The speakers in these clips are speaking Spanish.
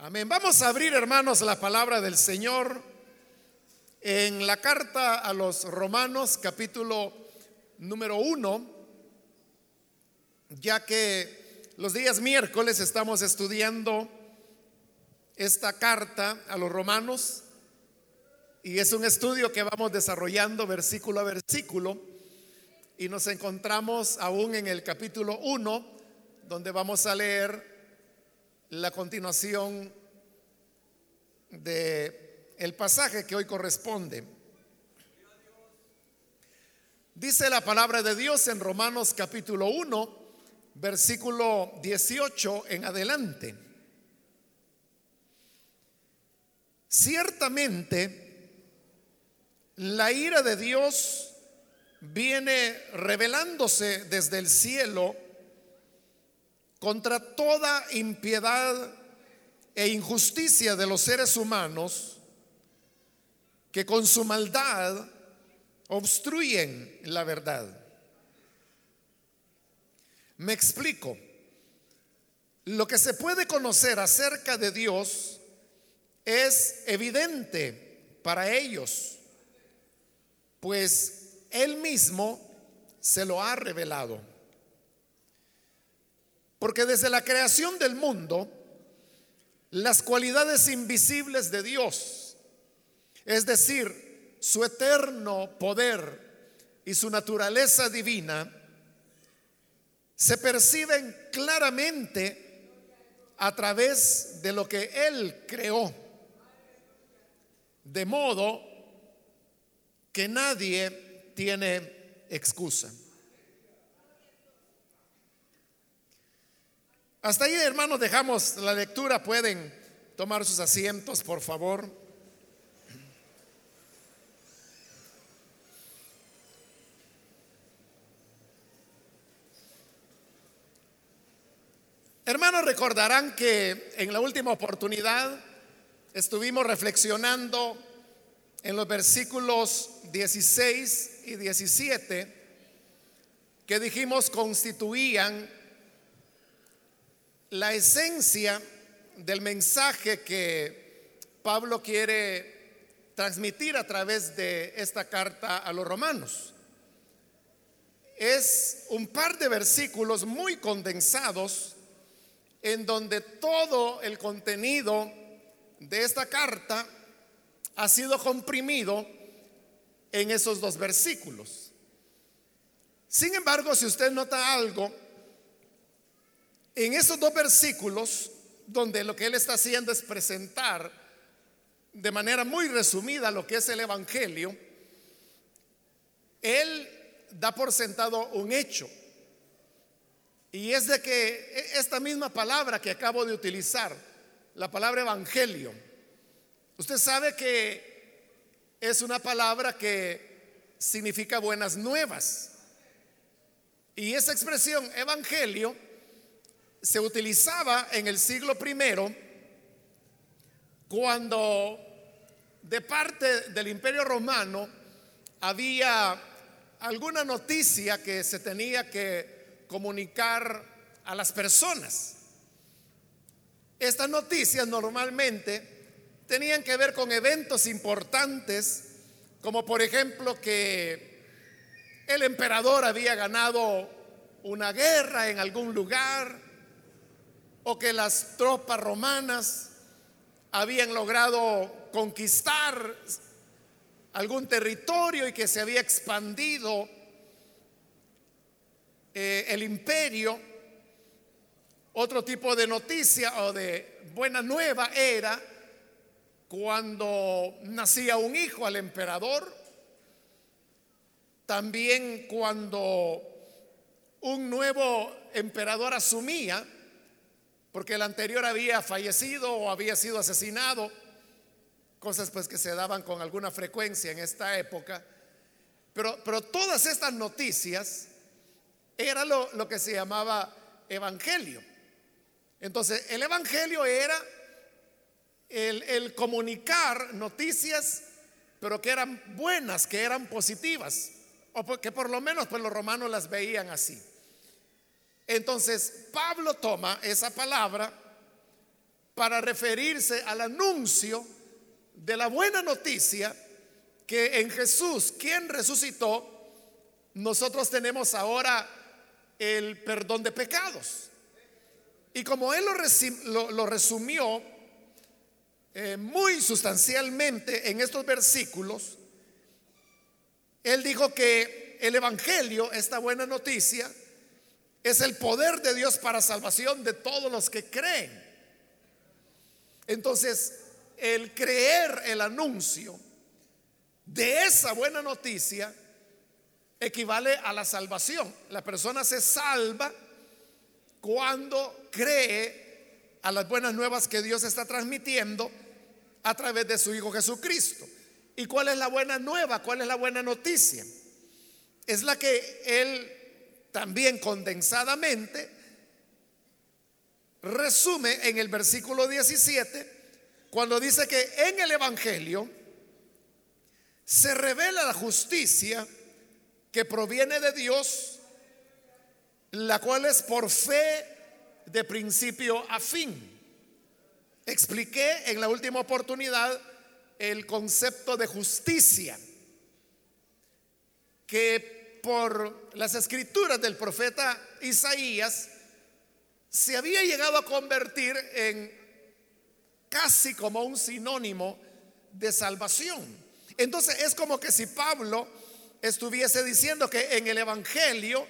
Amén. Vamos a abrir, hermanos, la palabra del Señor en la carta a los Romanos, capítulo número uno, ya que los días miércoles estamos estudiando esta carta a los Romanos y es un estudio que vamos desarrollando versículo a versículo y nos encontramos aún en el capítulo 1 donde vamos a leer la continuación de pasaje que hoy corresponde. Dice la palabra de Dios en Romanos capítulo 1, versículo 18 en adelante. Ciertamente, la ira de Dios viene revelándose desde el cielo contra toda impiedad e injusticia de los seres humanos que con su maldad obstruyen la verdad. Me explico. Lo que se puede conocer acerca de Dios es evidente para ellos, pues Él mismo se lo ha revelado. Porque desde la creación del mundo, las cualidades invisibles de Dios, es decir, su eterno poder y su naturaleza divina, se perciben claramente a través de lo que Él creó. De modo que nadie tiene excusa. Hasta ahí, hermanos, dejamos la lectura. Pueden tomar sus asientos, por favor. Hermanos, recordarán que en la última oportunidad estuvimos reflexionando en los versículos 16 y 17 que dijimos constituían la esencia del mensaje que Pablo quiere transmitir a través de esta carta a los romanos. Es un par de versículos muy condensados en donde todo el contenido de esta carta ha sido comprimido en esos dos versículos. Sin embargo, si usted nota algo, en esos dos versículos, donde lo que él está haciendo es presentar de manera muy resumida lo que es el Evangelio, él da por sentado un hecho. Y es de que e, esta misma palabra que acabo de utilizar, la palabra Evangelio, usted sabe que es una palabra que significa buenas nuevas. Y esa expresión Evangelio se utilizaba en el siglo primero cuando de parte del imperio romano había alguna noticia que se tenía que comunicar a las personas. Estas noticias normalmente tenían que ver con eventos importantes, como por ejemplo que el emperador había ganado una guerra en algún lugar, o que las tropas romanas habían logrado conquistar algún territorio y que se había expandido eh, el imperio. Otro tipo de noticia o de buena nueva era cuando nacía un hijo al emperador, también cuando un nuevo emperador asumía, porque el anterior había fallecido o había sido asesinado, cosas pues que se daban con alguna frecuencia en esta época. Pero, pero todas estas noticias era lo, que se llamaba evangelio. Entonces, el evangelio era el, el, comunicar noticias, pero que eran buenas, que eran positivas, o que por lo menos pues los romanos las veían así. Entonces, Pablo toma esa palabra para referirse al anuncio de la buena noticia que en Jesús, quien resucitó, nosotros tenemos ahora el perdón de pecados. Y como él lo, resumió eh, muy sustancialmente en estos versículos, él dijo que el Evangelio, esta buena noticia, es el poder de Dios para salvación de todos los que creen. Entonces, el creer el anuncio de esa buena noticia equivale a la salvación. La persona se salva cuando cree a las buenas nuevas que Dios está transmitiendo a través de su Hijo Jesucristo. ¿Y cuál es la buena nueva? ¿Cuál es la buena noticia? Es la que Él también condensadamente resume en el versículo 17 cuando dice que en el Evangelio se revela la justicia que proviene de Dios, la cual es por fe de principio a fin. Expliqué en la última oportunidad el concepto de justicia, que por las escrituras del profeta Isaías se había llegado a convertir en casi como un sinónimo de salvación. Entonces es como que si Pablo estuviese diciendo que en el Evangelio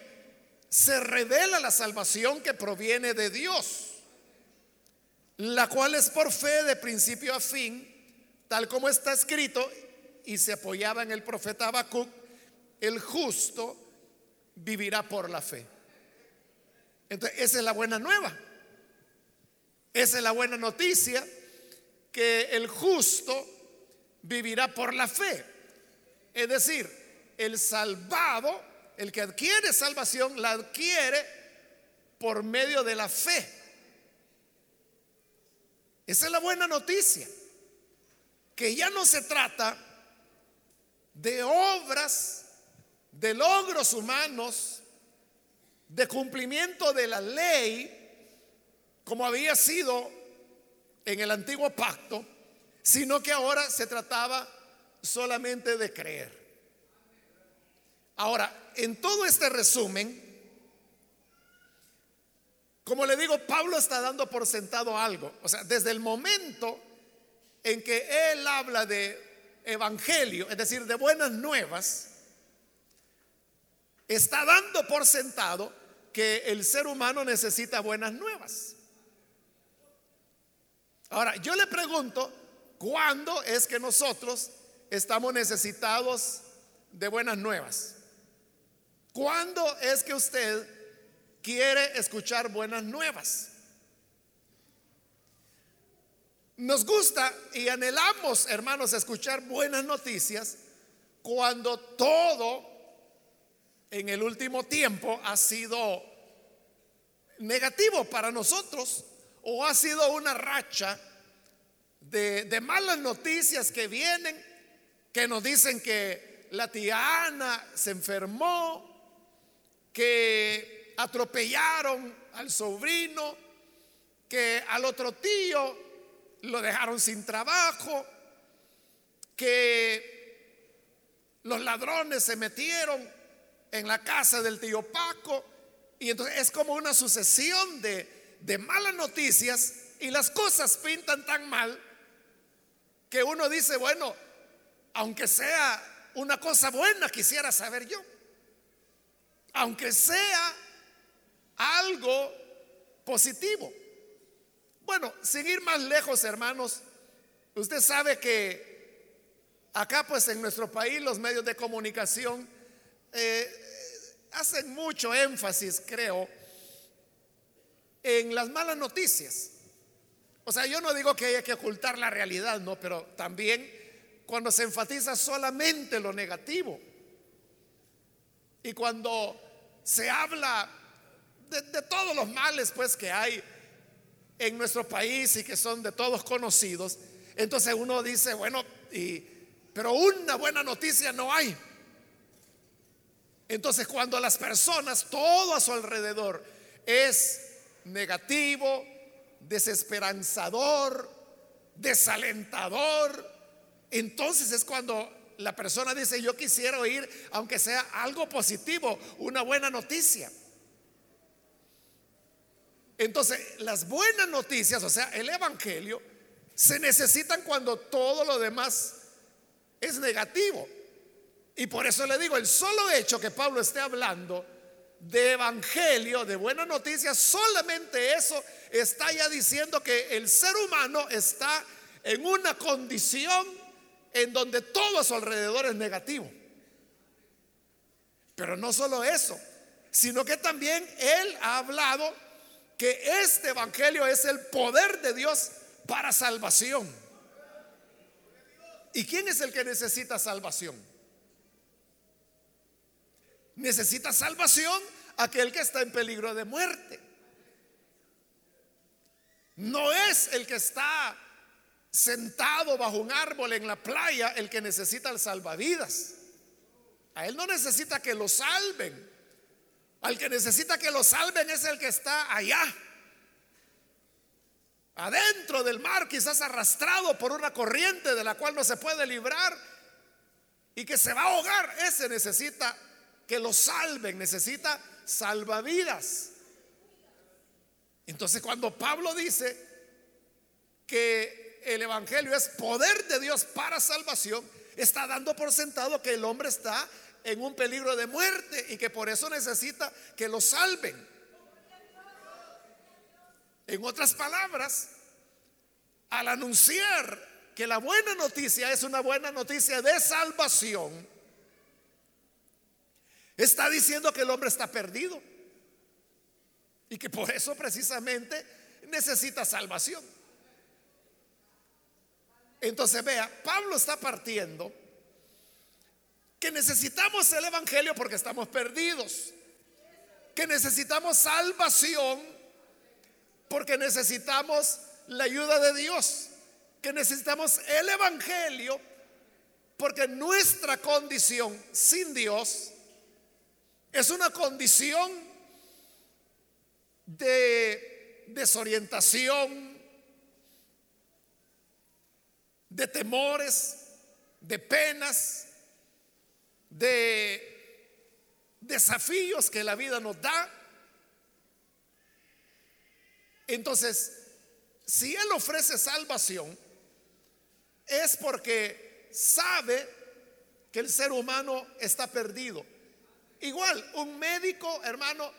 se revela la salvación que proviene de Dios, la cual es por fe de principio a fin, tal como está escrito y se apoyaba en el profeta Habacuc, el justo vivirá por la fe. Entonces, esa es la buena nueva. Esa es la buena noticia que el justo vivirá por la fe. Es decir, el salvado, el que adquiere salvación, la adquiere por medio de la fe. Esa es la buena noticia, que ya no se trata de obras, de logros humanos, de cumplimiento de la ley, como había sido en el antiguo pacto, sino que ahora se trataba solamente de creer. Ahora, en todo este resumen, como le digo, Pablo está dando por sentado algo. O sea, desde el momento en que él habla de evangelio, es decir, de buenas nuevas, está dando por sentado que el ser humano necesita buenas nuevas. Ahora, yo le pregunto, ¿cuándo es que nosotros estamos necesitados de buenas nuevas? ¿Cuándo es que usted quiere escuchar buenas nuevas? Nos gusta y anhelamos, hermanos, escuchar buenas noticias cuando todo en el último tiempo ha sido negativo para nosotros o ha sido una racha de, malas noticias que vienen, que nos dicen que la tía Ana se enfermó, que atropellaron al sobrino, que al otro tío lo dejaron sin trabajo, que los ladrones se metieron en la casa del tío Paco. Y entonces es como una sucesión de, de malas noticias y las cosas pintan tan mal que uno dice, bueno, aunque sea una cosa buena, quisiera saber yo. Aunque sea algo positivo. Bueno, sin ir más lejos, hermanos, usted sabe que acá pues en nuestro país los medios de comunicación eh, hacen mucho énfasis, creo, en las malas noticias. O sea, yo no digo que haya que ocultar la realidad, no, pero también cuando se enfatiza solamente lo negativo y cuando se habla de, todos los males pues que hay en nuestro país y que son de todos conocidos, entonces uno dice, bueno, pero una buena noticia no hay. Entonces cuando las personas, todo a su alrededor, es negativo, desesperanzador, desalentador, entonces es cuando la persona dice, yo quisiera oír, aunque sea algo positivo, una buena noticia. Entonces, las buenas noticias, o sea, el Evangelio, se necesitan cuando todo lo demás es negativo. Y por eso le digo, el solo hecho que Pablo esté hablando de evangelio, de buena noticia, solamente eso está ya diciendo que el ser humano está en una condición en donde todo a su alrededor es negativo. Pero no solo eso, sino que también él ha hablado que este evangelio es el poder de Dios para salvación. ¿Y quién es el que necesita salvación? Necesita salvación aquel que está en peligro de muerte. No es el que está sentado bajo un árbol en la playa el que necesita el salvavidas. A él no necesita que lo salven. Al que necesita que lo salven es el que está allá. Adentro del mar, quizás arrastrado por una corriente de la cual no se puede librar y que se va a ahogar. Ese necesita que lo salven, necesita salvavidas. Entonces cuando Pablo dice que el Evangelio es poder de Dios para salvación, está dando por sentado que el hombre está en un peligro de muerte y que por eso necesita que lo salven. En otras palabras, al anunciar que la buena noticia es una buena noticia de salvación, está diciendo que el hombre está perdido. Y que por eso precisamente necesita salvación. Entonces vea, Pablo está partiendo que necesitamos el Evangelio porque estamos perdidos, que necesitamos salvación porque necesitamos la ayuda de Dios, que necesitamos el Evangelio porque nuestra condición sin Dios es una condición de desorientación, de temores, de penas, de desafíos que la vida nos da. Entonces, si Él ofrece salvación, es porque sabe que el ser humano está perdido. Igual, un médico, hermano,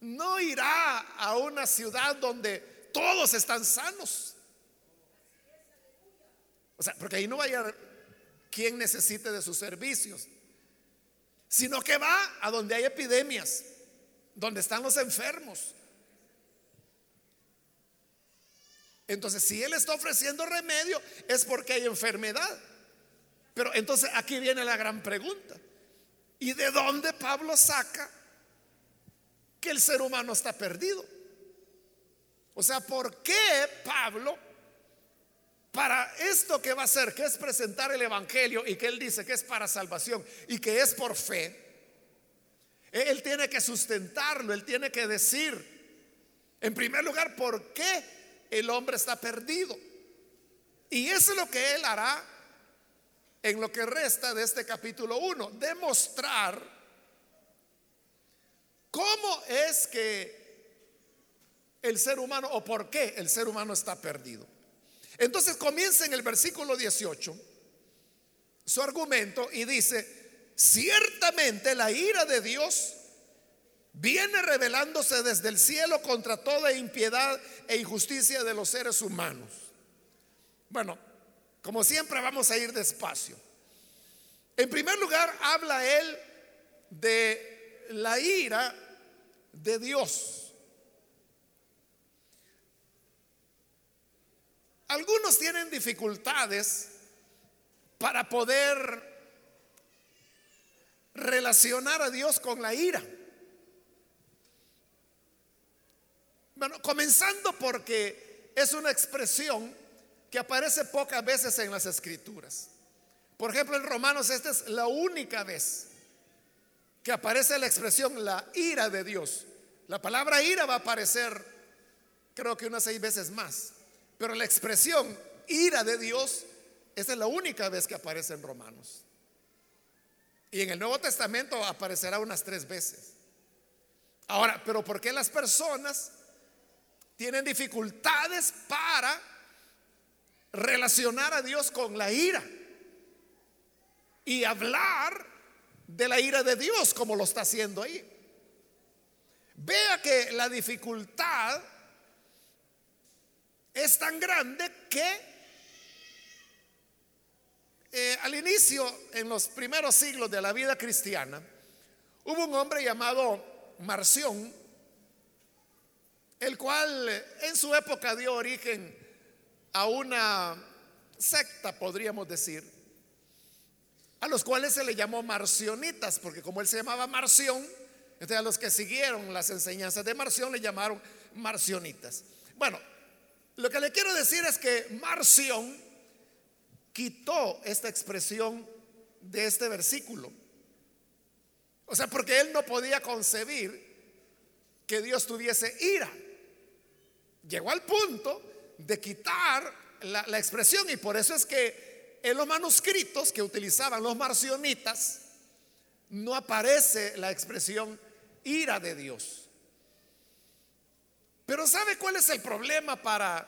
no irá a una ciudad donde todos están sanos. O sea, porque ahí no vaya quien necesite de sus servicios, sino que va a donde hay epidemias, donde están los enfermos. Entonces, si Él está ofreciendo remedio, es porque hay enfermedad. Pero entonces aquí viene la gran pregunta. ¿Y de dónde Pablo saca que el ser humano está perdido? O sea, ¿por qué Pablo para esto que va a hacer, que es presentar el Evangelio y que él dice que es para salvación y que es por fe, él tiene que sustentarlo, él tiene que decir, en primer lugar, por qué el hombre está perdido. Y eso es lo que él hará en lo que resta de este capítulo 1, demostrar cómo es que el ser humano o por qué el ser humano está perdido. Entonces comienza en el versículo 18 su argumento y dice, ciertamente la ira de Dios viene revelándose desde el cielo contra toda impiedad e injusticia de los seres humanos. Bueno, como siempre vamos a ir despacio. En primer lugar, habla él de la ira de Dios. Algunos tienen dificultades para poder relacionar a Dios con la ira. Bueno, comenzando porque es una expresión que aparece pocas veces en las escrituras. Por ejemplo, en Romanos esta es la única vez que aparece la expresión la ira de Dios. La palabra ira va a aparecer creo que unas seis veces más. Pero la expresión ira de Dios, esa es la única vez que aparece en Romanos. Y en el Nuevo Testamento aparecerá unas tres veces. Ahora, pero ¿por qué las personas tienen dificultades para relacionar a Dios con la ira? Y hablar de la ira de Dios como lo está haciendo ahí. Vea que la dificultad es tan grande que eh, al inicio, en los primeros siglos de la vida cristiana, hubo un hombre llamado Marción, el cual en su época dio origen a una secta, podríamos decir, a los cuales se le llamó marcionitas, porque como él se llamaba Marción, entonces a los que siguieron las enseñanzas de Marción le llamaron marcionitas. Bueno, lo que le quiero decir es que Marción quitó esta expresión de este versículo. O sea, porque él no podía concebir que Dios tuviese ira. Llegó al punto de quitar la, expresión y por eso es que en los manuscritos que utilizaban los marcionitas no aparece la expresión ira de Dios. Pero ¿sabe cuál es el problema para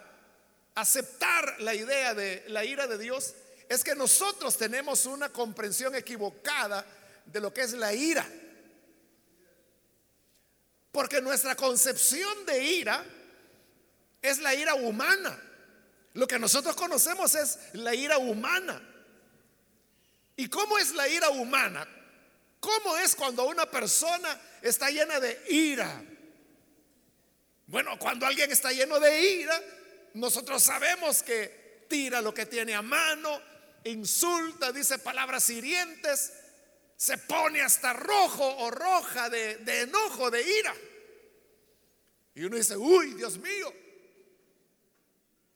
aceptar la idea de la ira de Dios? Es que nosotros tenemos una comprensión equivocada de lo que es la ira. Porque nuestra concepción de ira es la ira humana. Lo que nosotros conocemos es la ira humana. ¿Y cómo es la ira humana? ¿Cómo es cuando una persona está llena de ira? Bueno, cuando alguien está lleno de ira, nosotros sabemos que tira lo que tiene a mano, insulta, dice palabras hirientes, se pone hasta rojo o roja de, enojo, de ira. Y uno dice, uy, Dios mío,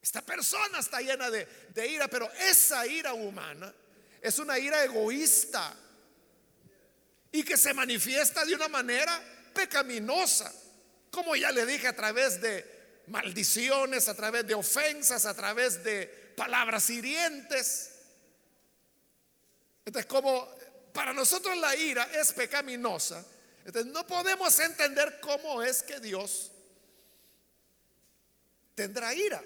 esta persona está llena de, ira, pero esa ira humana es una ira egoísta y que se manifiesta de una manera pecaminosa. Como ya le dije, a través de maldiciones, a través de ofensas, a través de palabras hirientes. Entonces, como para nosotros la ira es pecaminosa, entonces no podemos entender cómo es que Dios tendrá ira.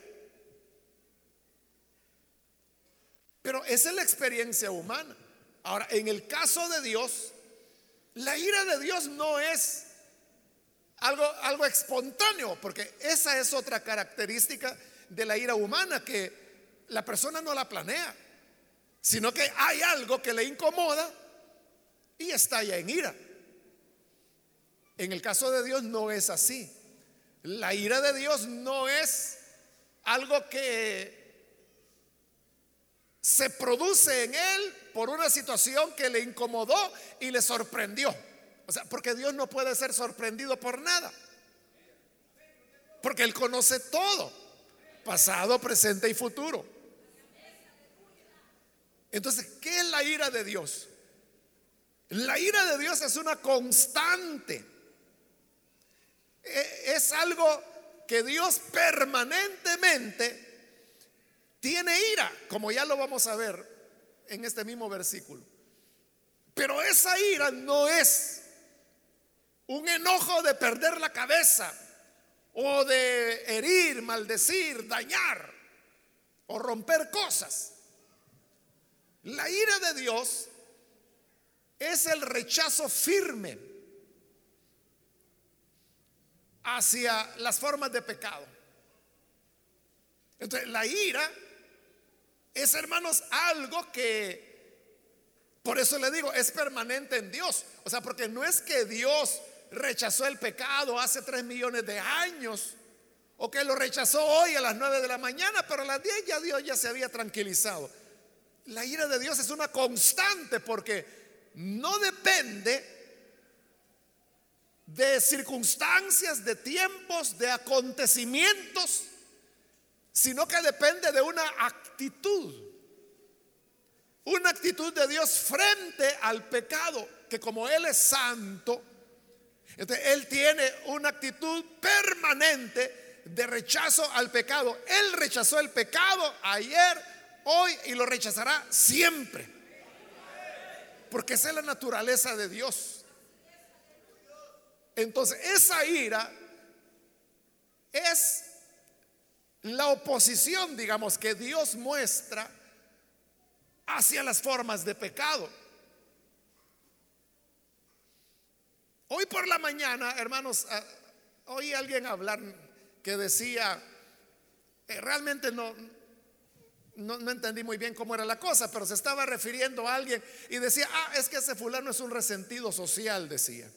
Pero esa es la experiencia humana. Ahora, en el caso de Dios, la ira de Dios no es algo, algo espontáneo, porque esa es otra característica de la ira humana, que la persona no la planea, sino que hay algo que le incomoda y estalla en ira. En el caso de Dios no es así. La ira de Dios no es algo que se produce en él por una situación que le incomodó y le sorprendió. O sea, porque Dios no puede ser sorprendido por nada. Porque Él conoce todo, pasado, presente y futuro. Entonces, ¿qué es la ira de Dios? La ira de Dios es una constante. E, es algo que Dios permanentemente tiene ira, como ya lo vamos a ver en este mismo versículo. Pero esa ira no es un enojo de perder la cabeza o de herir, maldecir, dañar o romper cosas. La ira de Dios es el rechazo firme hacia las formas de pecado. Entonces, la ira es, hermanos, algo que, por eso le digo, es permanente en Dios. O sea, porque no es que Dios rechazó el pecado hace tres millones de años, o que lo rechazó hoy a las nueve de la mañana, pero a las diez ya Dios ya se había tranquilizado. La ira de Dios es una constante porque no depende de circunstancias, de tiempos, de acontecimientos, sino que depende de una actitud. Una actitud de Dios frente al pecado, que como Él es santo, entonces, Él tiene una actitud permanente de rechazo al pecado. Él rechazó el pecado ayer, hoy y lo rechazará siempre. Porque esa es la naturaleza de Dios. Entonces, esa ira es la oposición, digamos, que Dios muestra hacia las formas de pecado. Hoy por la mañana, hermanos, ah, oí a alguien hablar que decía, eh, realmente no, no, entendí muy bien cómo era la cosa, pero se estaba refiriendo a alguien y decía, ah, es que ese fulano es un resentido social, decía.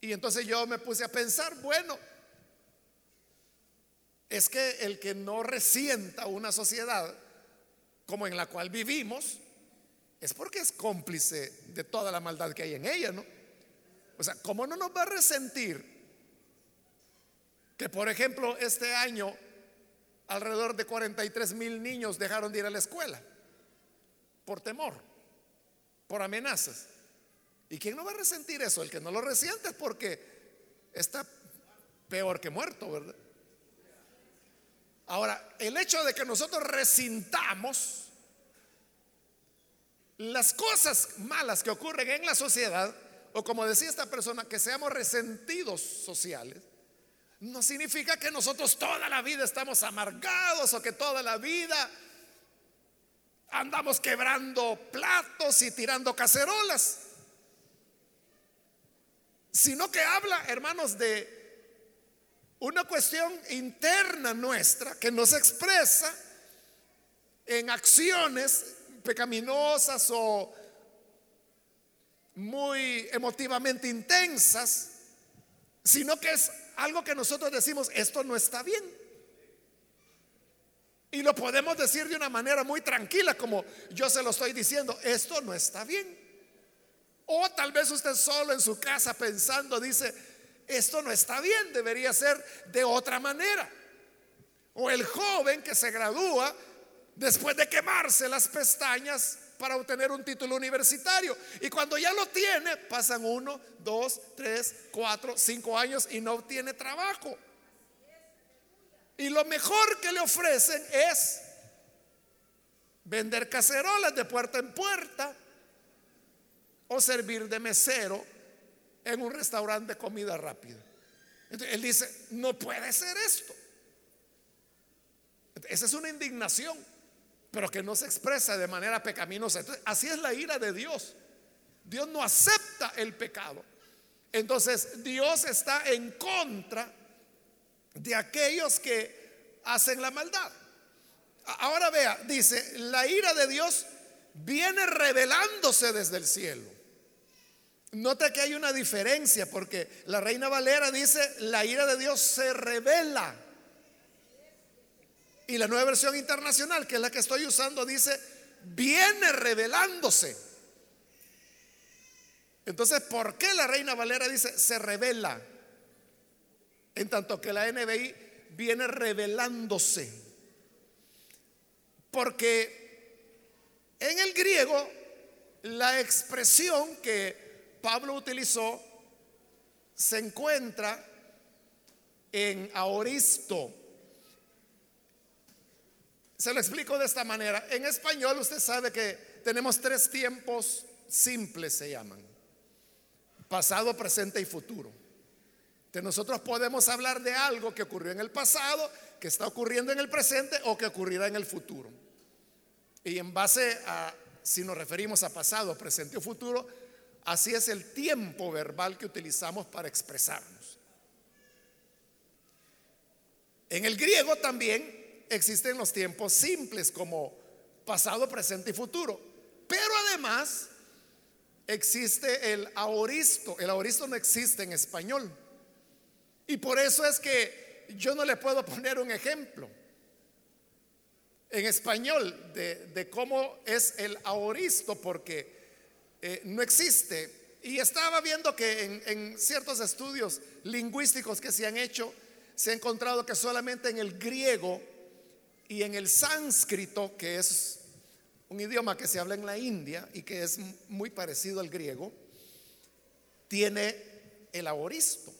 Y entonces yo me puse a pensar, bueno, es que el que no resienta una sociedad como en la cual vivimos, es porque es cómplice de toda la maldad que hay en ella, ¿no? O sea, ¿cómo no nos va a resentir que, por ejemplo, este año alrededor de 43 mil niños dejaron de ir a la escuela por temor, por amenazas? ¿Y quién no va a resentir eso? El que no lo resiente es porque está peor que muerto, ¿verdad? Ahora, el hecho de que nosotros resintamos las cosas malas que ocurren en la sociedad, o como decía esta persona, que seamos resentidos sociales, no significa que nosotros toda la vida estamos amargados o que toda la vida andamos quebrando platos y tirando cacerolas, sino que habla, hermanos, de una cuestión interna nuestra que nos expresa en acciones pecaminosas o muy emotivamente intensas, sino que es algo que nosotros decimos, esto no está bien. Y lo podemos decir de una manera muy tranquila, como yo se lo estoy diciendo, esto no está bien. O tal vez usted solo en su casa pensando dice, esto no está bien, debería ser de otra manera. O el joven que se gradúa después de quemarse las pestañas para obtener un título universitario. Y cuando ya lo tiene, pasan uno, dos, tres, cuatro, cinco años y no obtiene trabajo. Y lo mejor que le ofrecen es vender cacerolas de puerta en puerta o servir de mesero en un restaurante de comida rápida. Entonces, él dice, no puede ser esto. Esa es una indignación pero que no se expresa de manera pecaminosa. Entonces, así es la ira de Dios. Dios no acepta el pecado. Entonces, Dios está en contra de aquellos que hacen la maldad. Ahora vea, dice, la ira de Dios viene revelándose desde el cielo. Nota que hay una diferencia porque la Reina Valera dice, la ira de Dios se revela. Y la nueva versión internacional, que es la que estoy usando, dice, viene revelándose. Entonces, ¿por qué la Reina Valera dice se revela? En tanto que la NBI viene revelándose. Porque en el griego la expresión que Pablo utilizó se encuentra en aoristo se lo explico de esta manera. En español usted sabe que tenemos tres tiempos simples, se llaman. Pasado, presente y futuro. Que nosotros podemos hablar de algo que ocurrió en el pasado, que está ocurriendo en el presente o que ocurrirá en el futuro. Y en base a, si nos referimos a pasado, presente o futuro, así es el tiempo verbal que utilizamos para expresarnos. En el griego también existen los tiempos simples como pasado, presente y futuro. Pero además existe el aoristo. El aoristo no existe en español. Y por eso es que yo no le puedo poner un ejemplo en español de, cómo es el aoristo porque eh, no existe. Y estaba viendo que en, en ciertos estudios lingüísticos que se han hecho, se ha encontrado que solamente en el griego y en el sánscrito, que es un idioma que se habla en la India y que es muy parecido al griego, tiene el aoristo.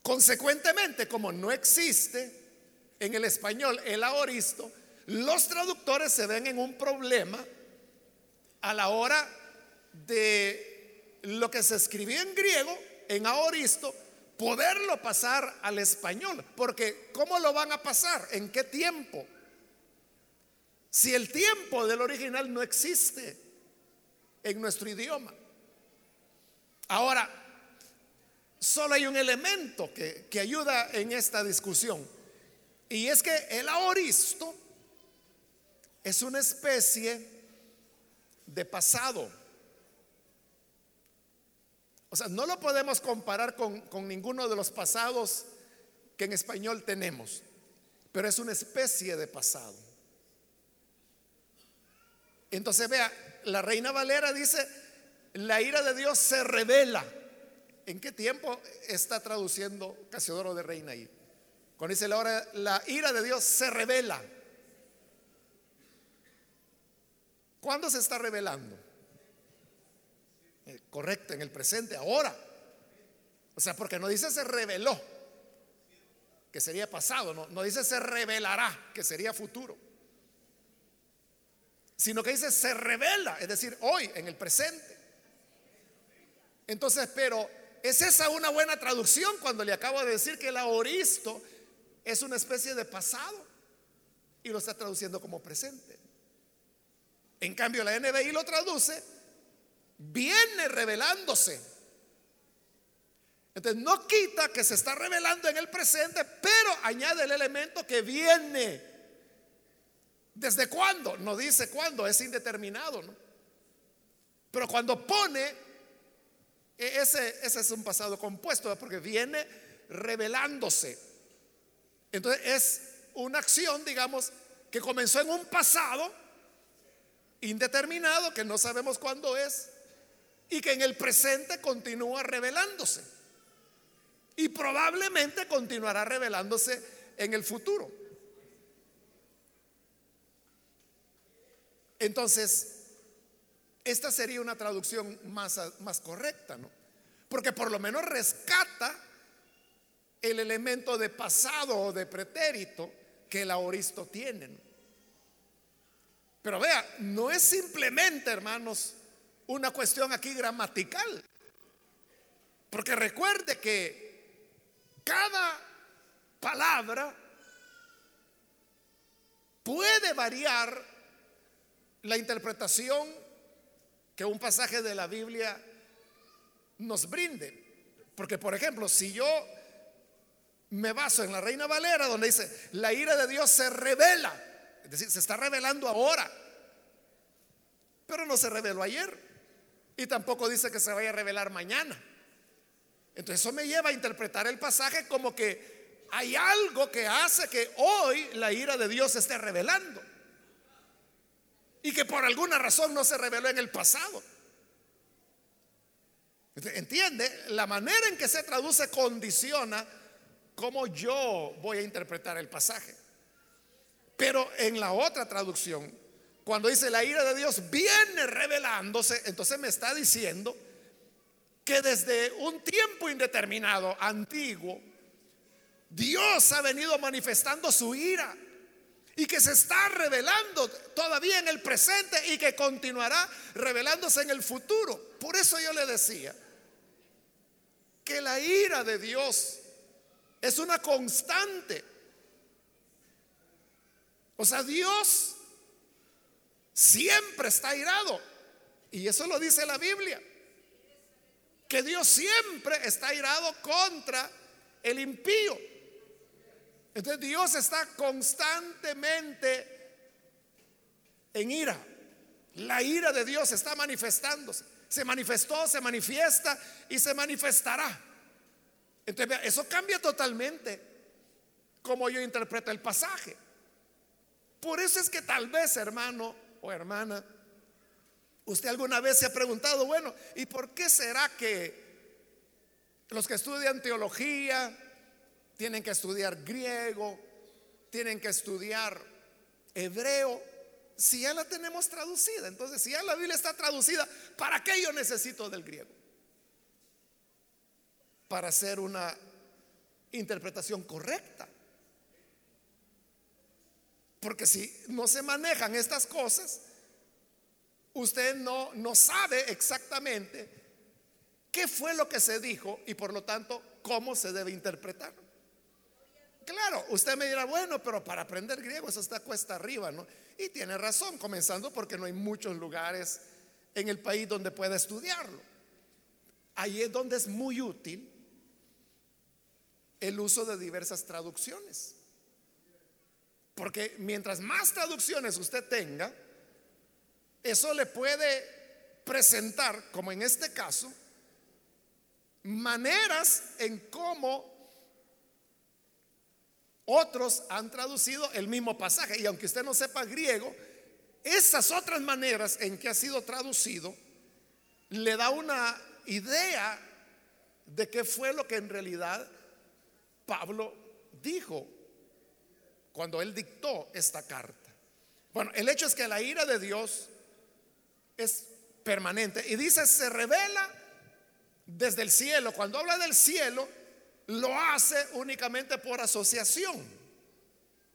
Consecuentemente, como no existe en el español el aoristo, los traductores se ven en un problema a la hora de lo que se escribía en griego, en aoristo, poderlo pasar al español. Porque ¿cómo lo van a pasar? ¿En qué tiempo? Si el tiempo del original no existe en nuestro idioma. Ahora, solo hay un elemento que, que ayuda en esta discusión. Y es que el aoristo es una especie de pasado. O sea, no lo podemos comparar con, con, ninguno de los pasados que en español tenemos, pero es una especie de pasado. Entonces vea, la reina Valera dice, la ira de Dios se revela. ¿En qué tiempo está traduciendo Casiodoro de Reina ahí? Cuando dice la, hora, la ira de Dios se revela. ¿Cuándo se está revelando? Eh, correcto, en el presente, ahora. O sea, porque no dice se reveló, que sería pasado, no, no dice se revelará, que sería futuro. Sino que dice se revela, es decir, hoy, en el presente. Entonces, pero ¿es esa una buena traducción cuando le acabo de decir que el aoristo es una especie de pasado y lo está traduciendo como presente? En cambio, la NBI lo traduce, viene revelándose. Entonces, no quita que se está revelando en el presente, pero añade el elemento que viene. ¿Desde cuándo? No dice cuándo, es indeterminado, ¿no? Pero cuando pone, e, ese, ese es un pasado compuesto, porque viene revelándose. Entonces, es una acción, digamos, que comenzó en un pasado indeterminado que no sabemos cuándo es y que en el presente continúa revelándose. Y probablemente continuará revelándose en el futuro. Entonces, esta sería una traducción más, más correcta, ¿no? Porque por lo menos rescata el elemento de pasado o de pretérito que el aoristo tiene. Pero vea, no es simplemente, hermanos, una cuestión aquí gramatical. Porque recuerde que cada palabra puede variar la interpretación que un pasaje de la Biblia nos brinde. Porque, por ejemplo, si yo me baso en la Reina Valera, donde dice, la ira de Dios se revela es decir, se está revelando ahora. Pero no se reveló ayer. Y tampoco dice que se vaya a revelar mañana. Entonces eso me lleva a interpretar el pasaje como que hay algo que hace que hoy la ira de Dios se esté revelando. Y que por alguna razón no se reveló en el pasado. ¿Entiende? La manera en que se traduce condiciona cómo yo voy a interpretar el pasaje. Pero en la otra traducción, cuando dice la ira de Dios viene revelándose, entonces me está diciendo que desde un tiempo indeterminado, antiguo, Dios ha venido manifestando su ira y que se está revelando todavía en el presente y que continuará revelándose en el futuro. Por eso yo le decía que la ira de Dios es una constante o sea, Dios siempre está irado. Y eso lo dice la Biblia. Que Dios siempre está irado contra el impío. Entonces Dios está constantemente en ira. La ira de Dios está manifestándose. Se manifestó, se manifiesta y se manifestará. Entonces, eso cambia totalmente como yo interpreto el pasaje. Por eso es que tal vez, hermano o hermana, usted alguna vez se ha preguntado, bueno, ¿y por qué será que los que estudian teología tienen que estudiar griego, tienen que estudiar hebreo, si ya la tenemos traducida? Entonces, si ya la Biblia está traducida, ¿para qué yo necesito del griego? Para hacer una interpretación correcta. Porque si no se manejan estas cosas, usted no, no sabe exactamente qué fue lo que se dijo y por lo tanto cómo se debe interpretar. Claro, usted me dirá, bueno, pero para aprender griego eso está cuesta arriba, ¿no? Y tiene razón, comenzando porque no hay muchos lugares en el país donde pueda estudiarlo. Ahí es donde es muy útil el uso de diversas traducciones. Porque mientras más traducciones usted tenga, eso le puede presentar, como en este caso, maneras en cómo otros han traducido el mismo pasaje. Y aunque usted no sepa griego, esas otras maneras en que ha sido traducido le da una idea de qué fue lo que en realidad Pablo dijo cuando él dictó esta carta. Bueno, el hecho es que la ira de Dios es permanente y dice se revela desde el cielo. Cuando habla del cielo, lo hace únicamente por asociación.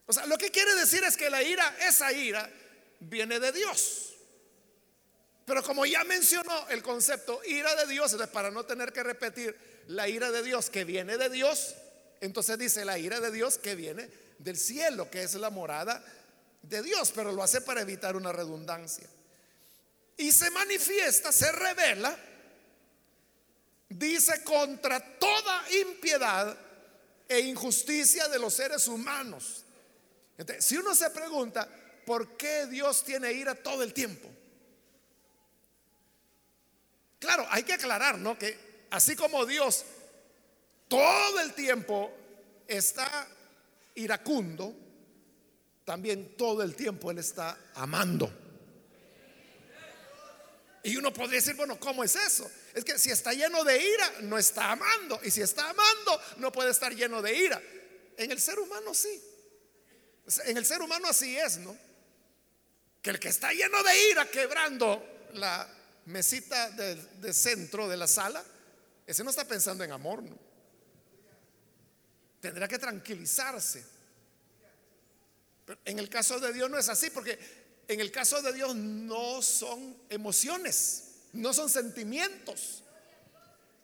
O sea, lo que quiere decir es que la ira, esa ira, viene de Dios. Pero como ya mencionó el concepto ira de Dios, para no tener que repetir la ira de Dios que viene de Dios, entonces dice la ira de Dios que viene del cielo, que es la morada de Dios, pero lo hace para evitar una redundancia. Y se manifiesta, se revela, dice contra toda impiedad e injusticia de los seres humanos. si uno se pregunta, ¿por qué Dios tiene ira todo el tiempo? Claro, hay que aclarar, ¿no? Que así como Dios todo el tiempo está iracundo, también todo el tiempo Él está amando. Y uno podría decir, bueno, ¿cómo es eso? Es que si está lleno de ira, no está amando. Y si está amando, no puede estar lleno de ira. En el ser humano sí. En el ser humano así es, ¿no? Que el que está lleno de ira quebrando la mesita de, de centro de la sala, ese no está pensando en amor, ¿no? Tendrá que tranquilizarse. Pero en el caso de Dios no es así, porque en el caso de Dios no son emociones, no son sentimientos.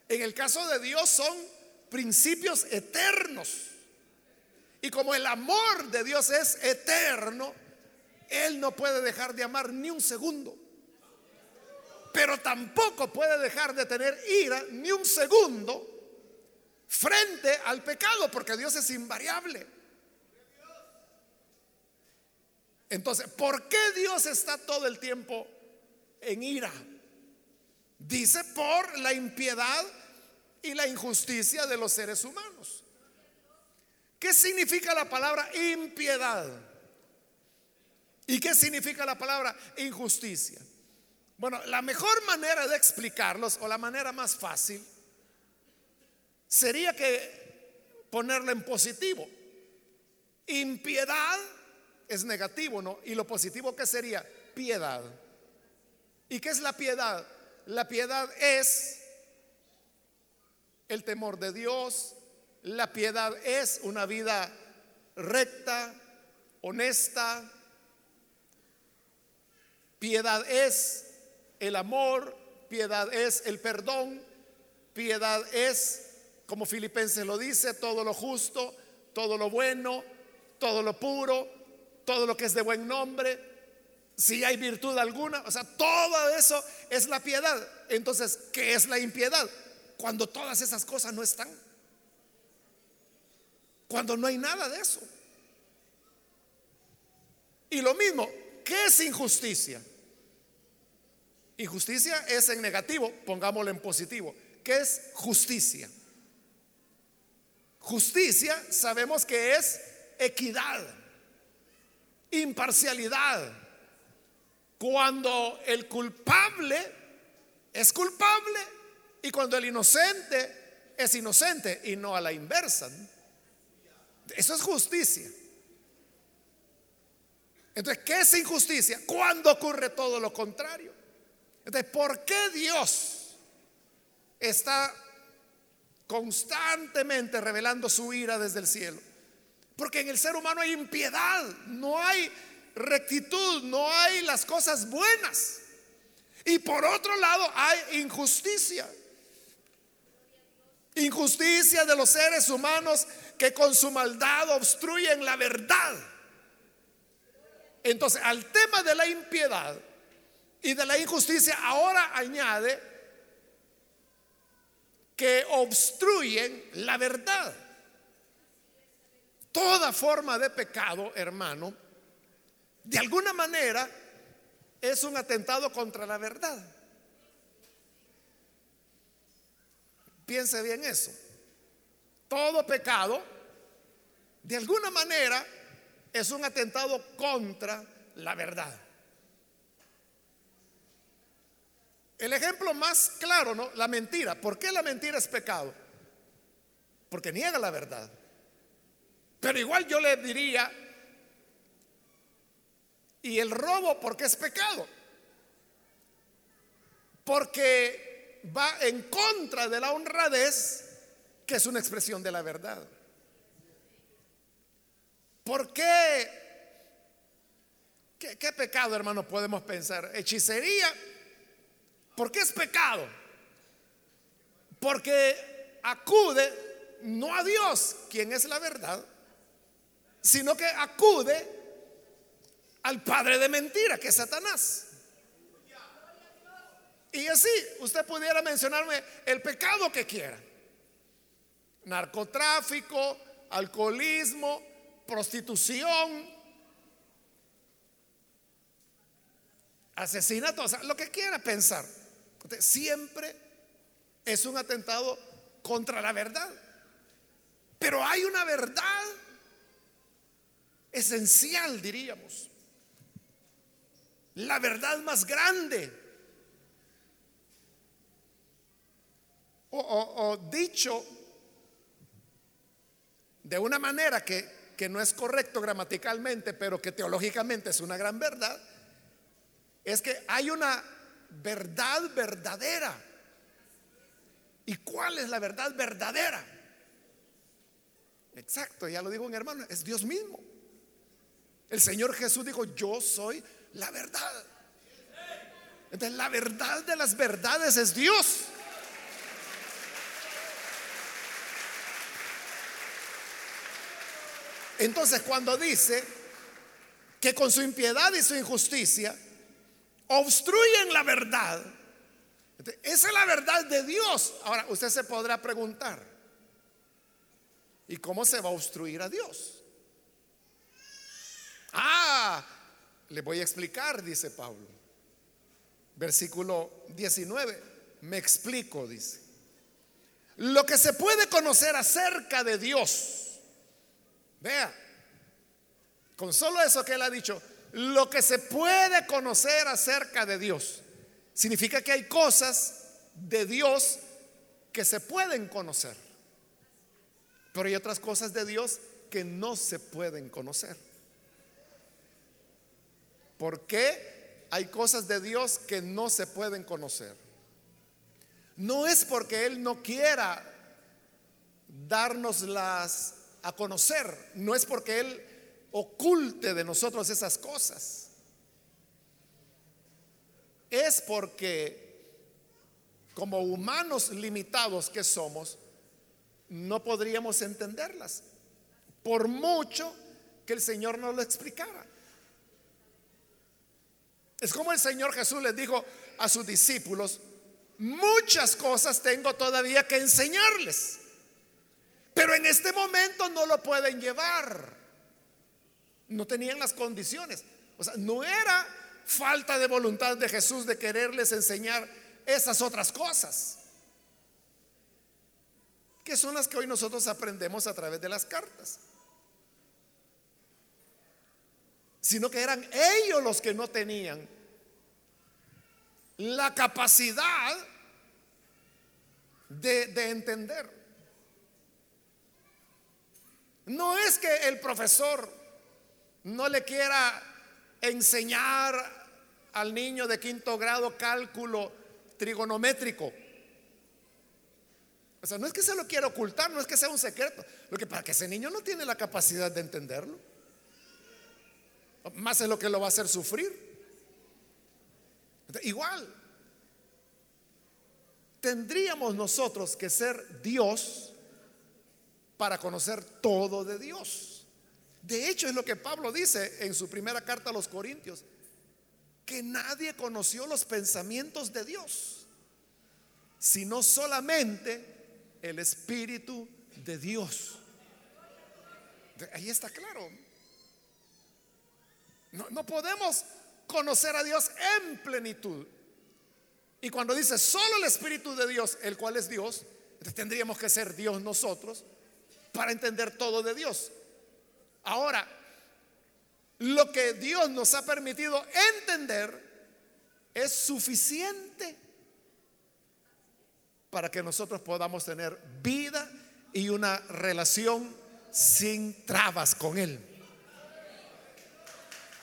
En el caso de Dios son principios eternos. Y como el amor de Dios es eterno, Él no puede dejar de amar ni un segundo. Pero tampoco puede dejar de tener ira ni un segundo frente al pecado, porque Dios es invariable. Entonces, ¿por qué Dios está todo el tiempo en ira? Dice por la impiedad y la injusticia de los seres humanos. ¿Qué significa la palabra impiedad? ¿Y qué significa la palabra injusticia? Bueno, la mejor manera de explicarlos, o la manera más fácil, sería que ponerla en positivo. Impiedad es negativo, ¿no? Y lo positivo que sería piedad. ¿Y qué es la piedad? La piedad es el temor de Dios, la piedad es una vida recta, honesta, piedad es el amor, piedad es el perdón, piedad es como Filipenses lo dice, todo lo justo, todo lo bueno, todo lo puro, todo lo que es de buen nombre, si hay virtud alguna, o sea, todo eso es la piedad. Entonces, ¿qué es la impiedad? Cuando todas esas cosas no están. Cuando no hay nada de eso. Y lo mismo, ¿qué es injusticia? Injusticia es en negativo, pongámoslo en positivo. ¿Qué es justicia? Justicia sabemos que es equidad, imparcialidad. Cuando el culpable es culpable y cuando el inocente es inocente y no a la inversa. Eso es justicia. Entonces, ¿qué es injusticia? Cuando ocurre todo lo contrario. Entonces, ¿por qué Dios está constantemente revelando su ira desde el cielo. Porque en el ser humano hay impiedad, no hay rectitud, no hay las cosas buenas. Y por otro lado hay injusticia. Injusticia de los seres humanos que con su maldad obstruyen la verdad. Entonces, al tema de la impiedad y de la injusticia, ahora añade que obstruyen la verdad. Toda forma de pecado, hermano, de alguna manera es un atentado contra la verdad. Piense bien eso. Todo pecado, de alguna manera, es un atentado contra la verdad. El ejemplo más claro, ¿no? La mentira. ¿Por qué la mentira es pecado? Porque niega la verdad. Pero igual yo le diría, ¿y el robo por qué es pecado? Porque va en contra de la honradez, que es una expresión de la verdad. ¿Por qué? ¿Qué, pecado, hermano, podemos pensar? Hechicería. ¿Por qué es pecado? Porque acude no a Dios, quien es la verdad, sino que acude al padre de mentira, que es Satanás. Y así, usted pudiera mencionarme el pecado que quiera. Narcotráfico, alcoholismo, prostitución, asesinato, lo que quiera pensar. Siempre es un atentado contra la verdad. Pero hay una verdad esencial, diríamos. La verdad más grande. O, dicho de una manera que que no es correcto gramaticalmente, pero que teológicamente es una gran verdad, es que hay una verdad verdadera. ¿Y cuál es la verdad verdadera? Exacto, ya lo dijo un hermano, es Dios mismo. El Señor Jesús dijo, yo soy la verdad. Entonces la verdad de las verdades es Dios. Entonces cuando dice que con su impiedad y su injusticia obstruyen la verdad, esa es la verdad de Dios. Ahora usted se podrá preguntar, ¿y cómo se va a obstruir a Dios? Ah, le voy a explicar, dice Pablo. Versículo 19, me explico, dice. Lo que se puede conocer acerca de Dios Vea, con solo eso que él ha dicho, lo que se puede conocer acerca de Dios, significa que hay cosas de Dios que se pueden conocer, pero hay otras cosas de Dios que no se pueden conocer. ¿Por qué hay cosas de Dios que no se pueden conocer? No es porque Él no quiera darnos las a conocer. No es porque Él oculte de nosotros esas cosas. Es porque como humanos limitados que somos, no podríamos entenderlas. Por mucho que el Señor nos lo explicara. Es como el Señor Jesús les dijo a sus discípulos, muchas cosas tengo todavía que enseñarles. Pero en este momento no lo pueden llevar. No tenían las condiciones. O sea, no era falta de voluntad de Jesús de quererles enseñar esas otras cosas. Que son las que hoy nosotros aprendemos a través de las cartas. Sino que eran ellos los que no tenían la capacidad de, de entender. No es que el profesor no le quiera enseñar al niño de quinto grado cálculo trigonométrico O sea, no es que se lo quiera ocultar, no es que sea un secreto, lo que para que ese niño no tiene la capacidad de entenderlo. Más es lo que lo va a hacer sufrir. Igual, tendríamos nosotros que ser Dios para conocer todo de Dios. De hecho, es lo que Pablo dice en su primera carta a los Corintios, que nadie conoció los pensamientos de Dios, sino solamente el Espíritu de Dios. Ahí está claro. No, no, podemos conocer a Dios en plenitud. Y cuando dice solo el Espíritu de Dios, el cual es Dios, tendríamos que ser Dios nosotros para entender todo de Dios. Ahora, lo que Dios nos ha permitido entender es suficiente para que nosotros podamos tener vida y una relación sin trabas con Él.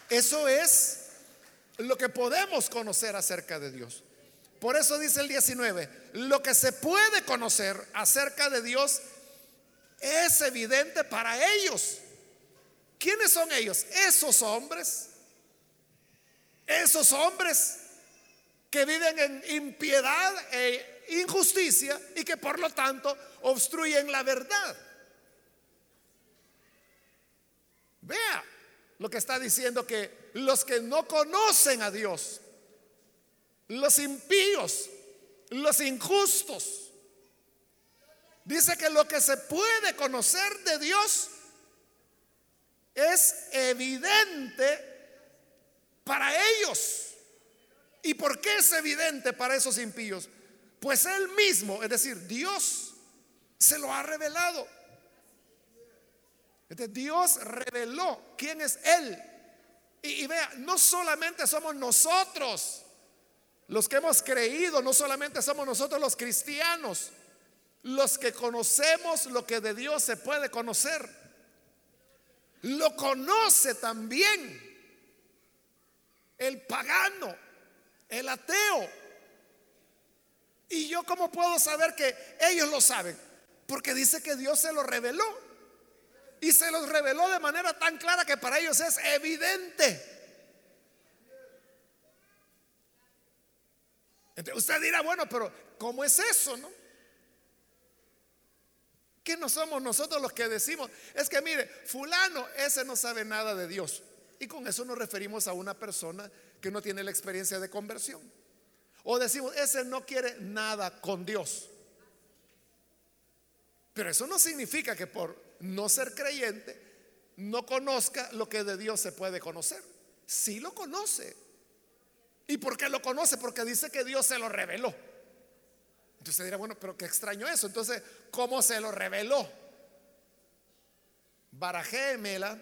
Eso es lo que podemos conocer acerca de Dios. Por eso dice el 19, lo que se puede conocer acerca de Dios es evidente para ellos. ¿Quiénes son ellos? Esos hombres. Esos hombres que viven en impiedad e injusticia y que por lo tanto obstruyen la verdad. Vea lo que está diciendo que los que no conocen a Dios, los impíos, los injustos, dice que lo que se puede conocer de Dios es evidente para ellos. ¿Y por qué es evidente para esos impíos? Pues Él mismo, es decir, Dios, se lo ha revelado. Dios reveló quién es Él. Y, y, vea, no solamente somos nosotros los que hemos creído, no solamente somos nosotros los cristianos, los que conocemos lo que de Dios se puede conocer. Lo conoce también el pagano, el ateo, ¿Y yo cómo puedo saber que ellos lo saben? Porque dice que Dios se lo reveló. Y se los reveló de manera tan clara que para ellos es evidente. Usted dirá, bueno, pero ¿cómo es eso, no? Que no somos nosotros los que decimos, es que mire, fulano, ese no sabe nada de Dios. Y con eso nos referimos a una persona que no tiene la experiencia de conversión. O decimos, ese no quiere nada con Dios. Pero eso no significa que por no ser creyente no conozca lo que de Dios se puede conocer. Sí lo conoce. ¿Y por qué lo conoce? Porque dice que Dios se lo reveló. Entonces dirá, bueno, pero qué extraño eso. Entonces, ¿cómo se lo reveló? Barajémela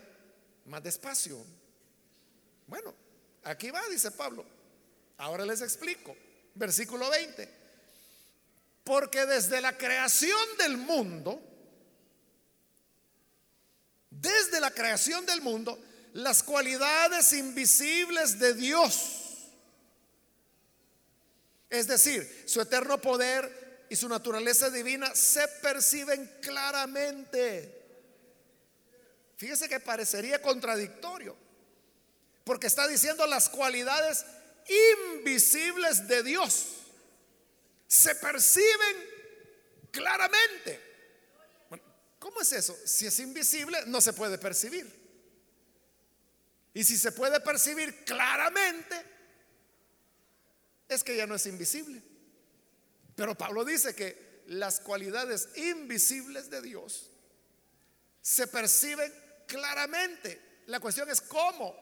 más despacio. Bueno, aquí va, dice Pablo. Ahora les explico. Versículo 20. Porque desde la creación del mundo, desde la creación del mundo, las cualidades invisibles de Dios, es decir, su eterno poder y su naturaleza divina, se perciben claramente. Fíjese que parecería contradictorio, porque está diciendo las cualidades invisibles de Dios se perciben claramente. ¿Cómo es eso? Si es invisible, no se puede percibir. Y si se puede percibir claramente, es que ya no es invisible. Pero Pablo dice que las cualidades invisibles de Dios se perciben claramente. La cuestión es cómo.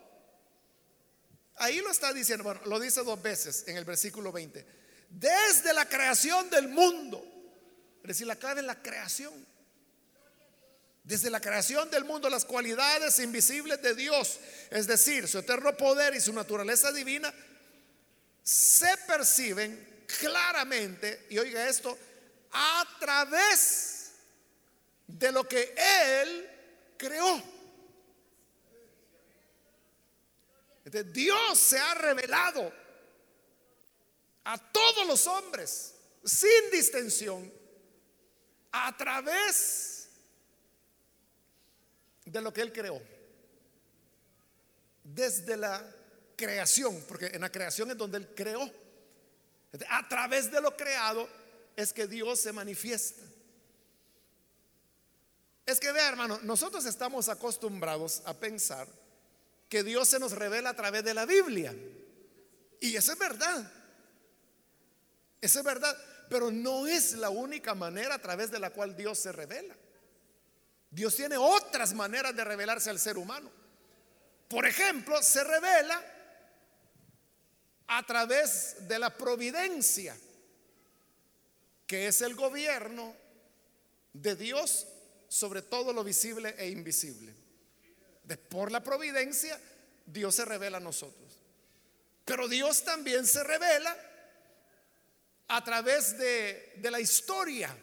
Ahí lo está diciendo, bueno, lo dice dos veces en el versículo 20. Desde la creación del mundo. Es decir, la clave es la creación. Desde la creación del mundo, las cualidades invisibles de Dios, es decir, su eterno poder y su naturaleza divina, se perciben claramente, y oiga esto, a través de lo que Él creó. Dios se ha revelado a todos los hombres, sin distensión, a través de lo que Él creó. Desde la creación, porque en la creación es donde Él creó. A través de lo creado es que Dios se manifiesta. Es que vea, hermano, nosotros estamos acostumbrados a pensar que Dios se nos revela a través de la Biblia. Y eso es verdad. Eso es verdad. Pero no es la única manera a través de la cual Dios se revela. Dios tiene otras maneras de revelarse al ser humano. Por ejemplo, se revela a través de la providencia, que es el gobierno de Dios sobre todo lo visible e invisible. De, por la providencia, Dios se revela a nosotros. Pero Dios también se revela a través de, de la historia.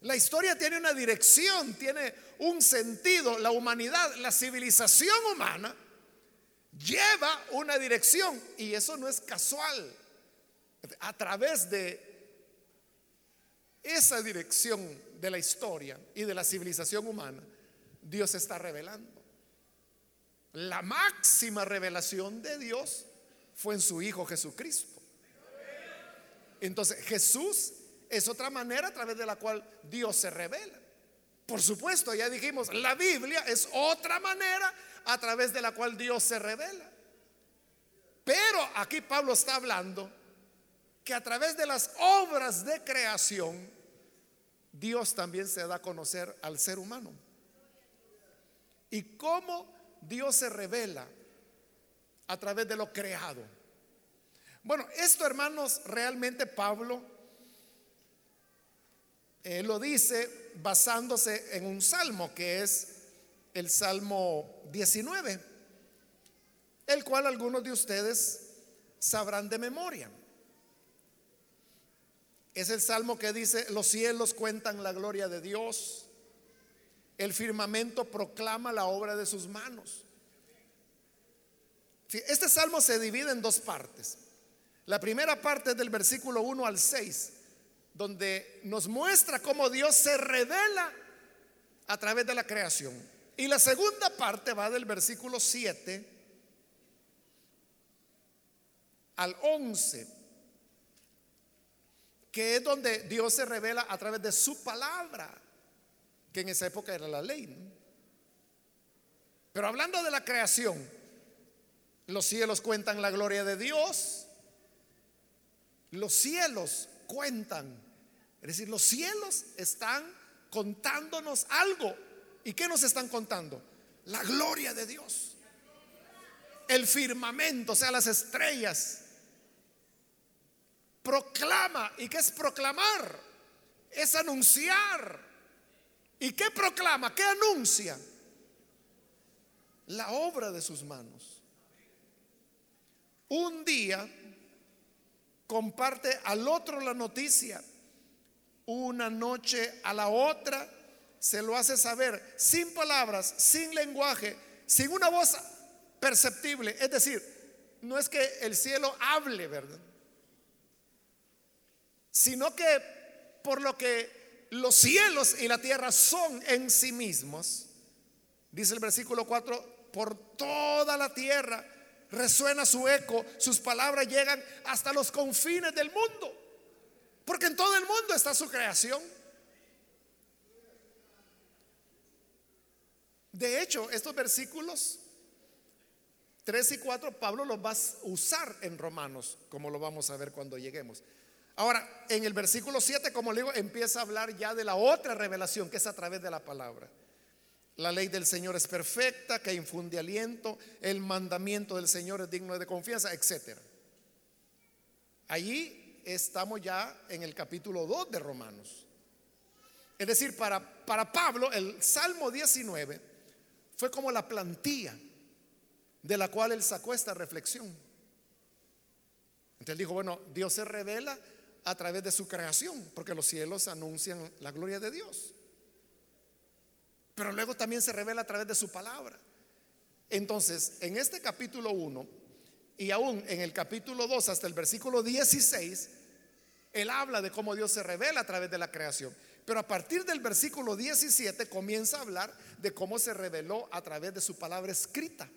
La historia tiene una dirección, tiene un sentido. La humanidad, la civilización humana lleva una dirección y eso no es casual. A través de esa dirección de la historia y de la civilización humana, Dios está revelando. La máxima revelación de Dios fue en su Hijo Jesucristo. Entonces Jesús es otra manera a través de la cual Dios se revela. Por supuesto, ya dijimos, la Biblia es otra manera a través de la cual Dios se revela. Pero aquí Pablo está hablando que a través de las obras de creación, Dios también se da a conocer al ser humano. ¿Y cómo Dios se revela? A través de lo creado. Bueno, esto hermanos, realmente Pablo eh, lo dice basándose en un salmo que es el Salmo 19, el cual algunos de ustedes sabrán de memoria. Es el salmo que dice, los cielos cuentan la gloria de Dios, el firmamento proclama la obra de sus manos. Este salmo se divide en dos partes. La primera parte es del versículo 1 al 6, donde nos muestra cómo Dios se revela a través de la creación. Y la segunda parte va del versículo 7 al 11 que es donde Dios se revela a través de su palabra, que en esa época era la ley. Pero hablando de la creación, los cielos cuentan la gloria de Dios, los cielos cuentan, es decir, los cielos están contándonos algo. ¿Y qué nos están contando? La gloria de Dios. El firmamento, o sea, las estrellas proclama. ¿Y qué es proclamar? Es anunciar. ¿Y qué proclama? ¿Qué anuncia? La obra de sus manos. Un día comparte al otro la noticia. Una noche a la otra se lo hace saber sin palabras, sin lenguaje, sin una voz perceptible. Es decir, no es que el cielo hable, ¿verdad? sino que por lo que los cielos y la tierra son en sí mismos, dice el versículo 4, por toda la tierra resuena su eco, sus palabras llegan hasta los confines del mundo, porque en todo el mundo está su creación. De hecho, estos versículos 3 y 4, Pablo los va a usar en Romanos, como lo vamos a ver cuando lleguemos. Ahora, en el versículo 7, como le digo, empieza a hablar ya de la otra revelación, que es a través de la palabra. La ley del Señor es perfecta, que infunde aliento, el mandamiento del Señor es digno de confianza, etc. Allí estamos ya en el capítulo 2 de Romanos. Es decir, para, para Pablo el Salmo 19 fue como la plantilla de la cual él sacó esta reflexión. Entonces dijo, bueno, Dios se revela a través de su creación, porque los cielos anuncian la gloria de Dios. Pero luego también se revela a través de su palabra. Entonces, en este capítulo 1 y aún en el capítulo 2 hasta el versículo 16, él habla de cómo Dios se revela a través de la creación. Pero a partir del versículo 17 comienza a hablar de cómo se reveló a través de su palabra escrita.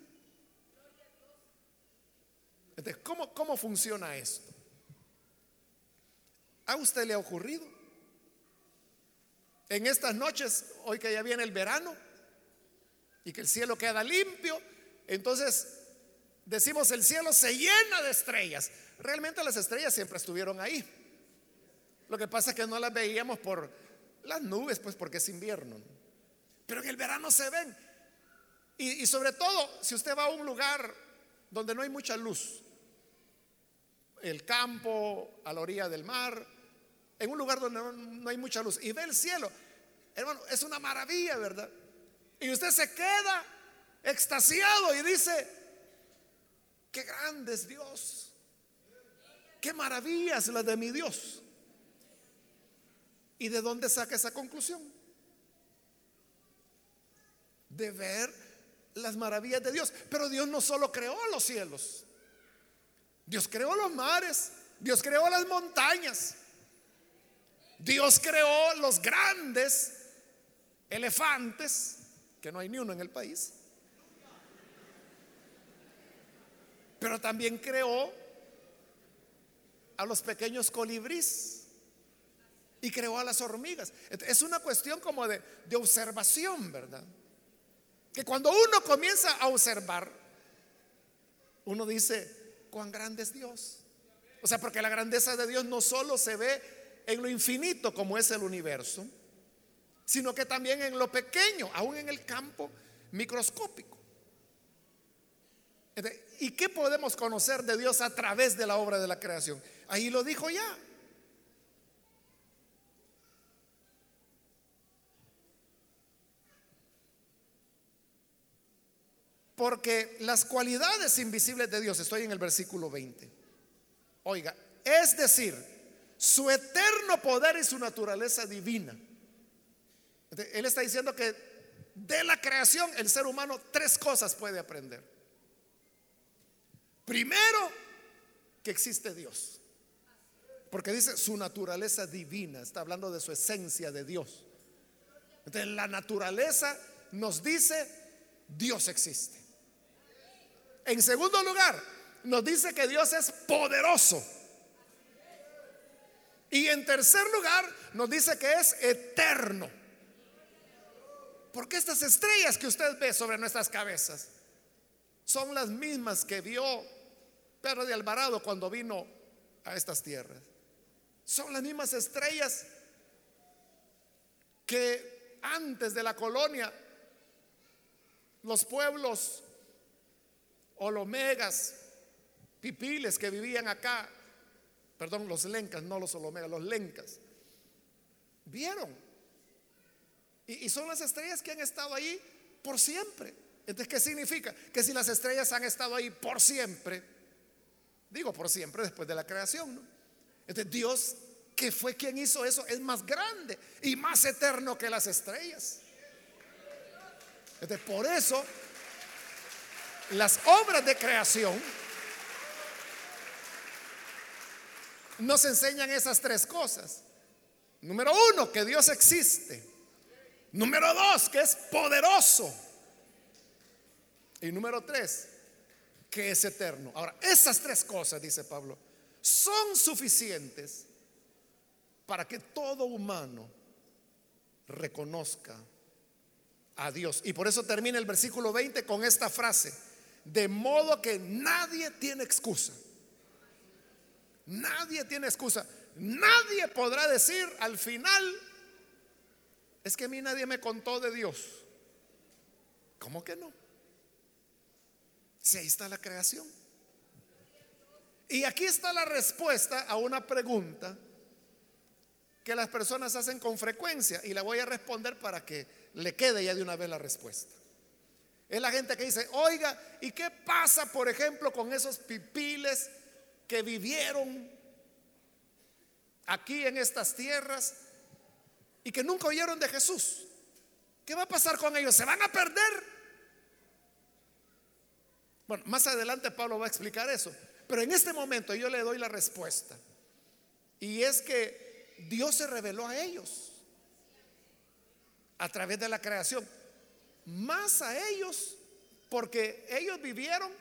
Entonces, ¿cómo, cómo funciona esto? ¿A usted le ha ocurrido? En estas noches, hoy que ya viene el verano y que el cielo queda limpio, entonces decimos el cielo se llena de estrellas. Realmente las estrellas siempre estuvieron ahí. Lo que pasa es que no las veíamos por las nubes, pues porque es invierno. Pero en el verano se ven. Y, sobre todo, si usted va a un lugar donde no hay mucha luz, el campo, a la orilla del mar, en un lugar donde no, hay mucha luz, y ve el cielo, hermano, es una maravilla, ¿verdad? Y usted se queda extasiado y dice, qué grande es Dios, qué maravillas las de mi Dios. ¿Y de dónde saca esa conclusión? De ver las maravillas de Dios. Pero Dios no solo creó los cielos, Dios creó los mares, Dios creó las montañas, Dios creó los grandes elefantes, que no hay ni uno en el país. Pero también creó a los pequeños colibríes y creó a las hormigas. Es una cuestión como de, observación, ¿verdad? Que cuando uno comienza a observar, uno dice, cuán grande es Dios. O sea, porque la grandeza de Dios no solo se ve en lo infinito como es el universo, sino que también en lo pequeño, aún en el campo microscópico. ¿Y qué podemos conocer de Dios a través de la obra de la creación? Ahí lo dijo ya. Porque las cualidades invisibles de Dios, estoy en el versículo 20. Oiga, es decir, su eterno poder y su naturaleza divina. Él está diciendo que de la creación el ser humano tres cosas puede aprender. Primero, que existe Dios. Porque dice su naturaleza divina, está hablando de su esencia de Dios. Entonces la naturaleza nos dice Dios existe. En segundo lugar, nos dice que Dios es poderoso. Y en tercer lugar, nos dice que es eterno. Porque estas estrellas que usted ve sobre nuestras cabezas son las mismas que vio Pedro de Alvarado cuando vino a estas tierras. Son las mismas estrellas que antes de la colonia los pueblos olomegas, pipiles que vivían acá, perdón, los lencas, no los olomegas, los lencas, vieron. Y, son las estrellas que han estado ahí por siempre. Entonces, ¿qué significa? Que si las estrellas han estado ahí por siempre, digo por siempre después de la creación. Entonces, Dios, que fue quien hizo eso, es más grande y más eterno que las estrellas. Entonces, por eso las obras de creación nos enseñan esas tres cosas. Número uno, que Dios existe. Número dos, que es poderoso. Y número tres, que es eterno. Ahora, esas tres cosas, dice Pablo, son suficientes para que todo humano reconozca a Dios. Y por eso termina el versículo 20 con esta frase. De modo que nadie tiene excusa. Nadie tiene excusa. Nadie podrá decir al final, es que a mí nadie me contó de Dios. ¿Cómo que no? Si ahí está la creación. Y aquí está la respuesta a una pregunta que las personas hacen con frecuencia y la voy a responder para que le quede ya de una vez la respuesta. Es la gente que dice, oiga, ¿y qué pasa, por ejemplo, con esos pipiles que vivieron aquí en estas tierras y que nunca oyeron de Jesús? ¿Qué va a pasar con ellos? ¿Se van a perder? Bueno, más adelante Pablo va a explicar eso. Pero en este momento yo le doy la respuesta. Y es que Dios se reveló a ellos. a través de la creación, más a ellos, porque ellos vivieron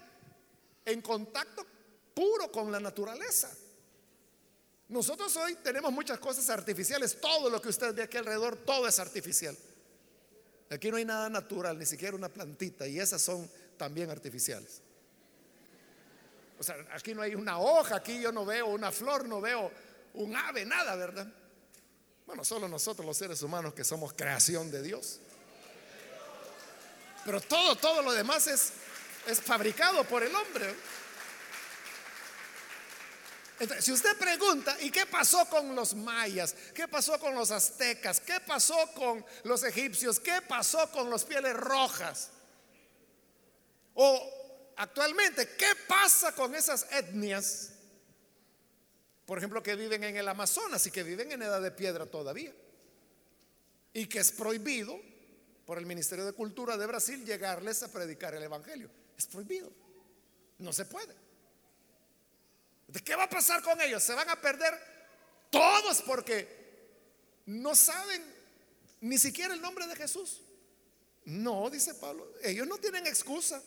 en contacto puro con la naturaleza. Nosotros hoy tenemos muchas cosas artificiales, todo lo que usted ve aquí alrededor, todo es artificial. Aquí no hay nada natural, ni siquiera una plantita, y esas son también artificiales. O sea, aquí no hay una hoja, aquí yo no veo una flor, no veo un ave, nada, ¿verdad? Bueno, solo nosotros los seres humanos que somos creación de Dios. Pero todo, todo lo demás es, es fabricado por el hombre. Si usted pregunta, ¿y qué pasó con los mayas? ¿Qué pasó con los aztecas? ¿Qué pasó con los egipcios? ¿Qué pasó con los pieles rojas? O actualmente, ¿qué pasa con esas etnias? Por ejemplo, que viven en el Amazonas y que viven en edad de piedra todavía. Y que es prohibido por el Ministerio de Cultura de Brasil llegarles a predicar el Evangelio. Es prohibido. No se puede. ¿De qué va a pasar con ellos? Se van a perder todos porque no saben ni siquiera el nombre de Jesús. No, dice Pablo, ellos no tienen excusa.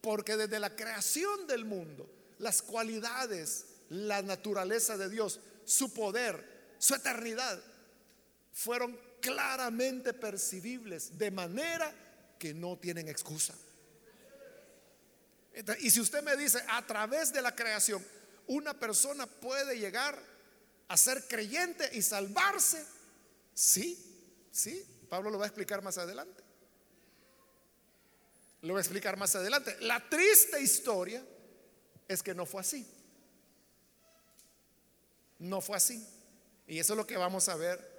Porque desde la creación del mundo, las cualidades, la naturaleza de Dios, su poder, su eternidad, fueron claramente percibibles de manera que no tienen excusa. Y si usted me dice, a través de la creación, una persona puede llegar a ser creyente y salvarse, sí, sí, Pablo lo va a explicar más adelante. Lo voy a explicar más adelante. La triste historia es que no fue así. No fue así. Y eso es lo que vamos a ver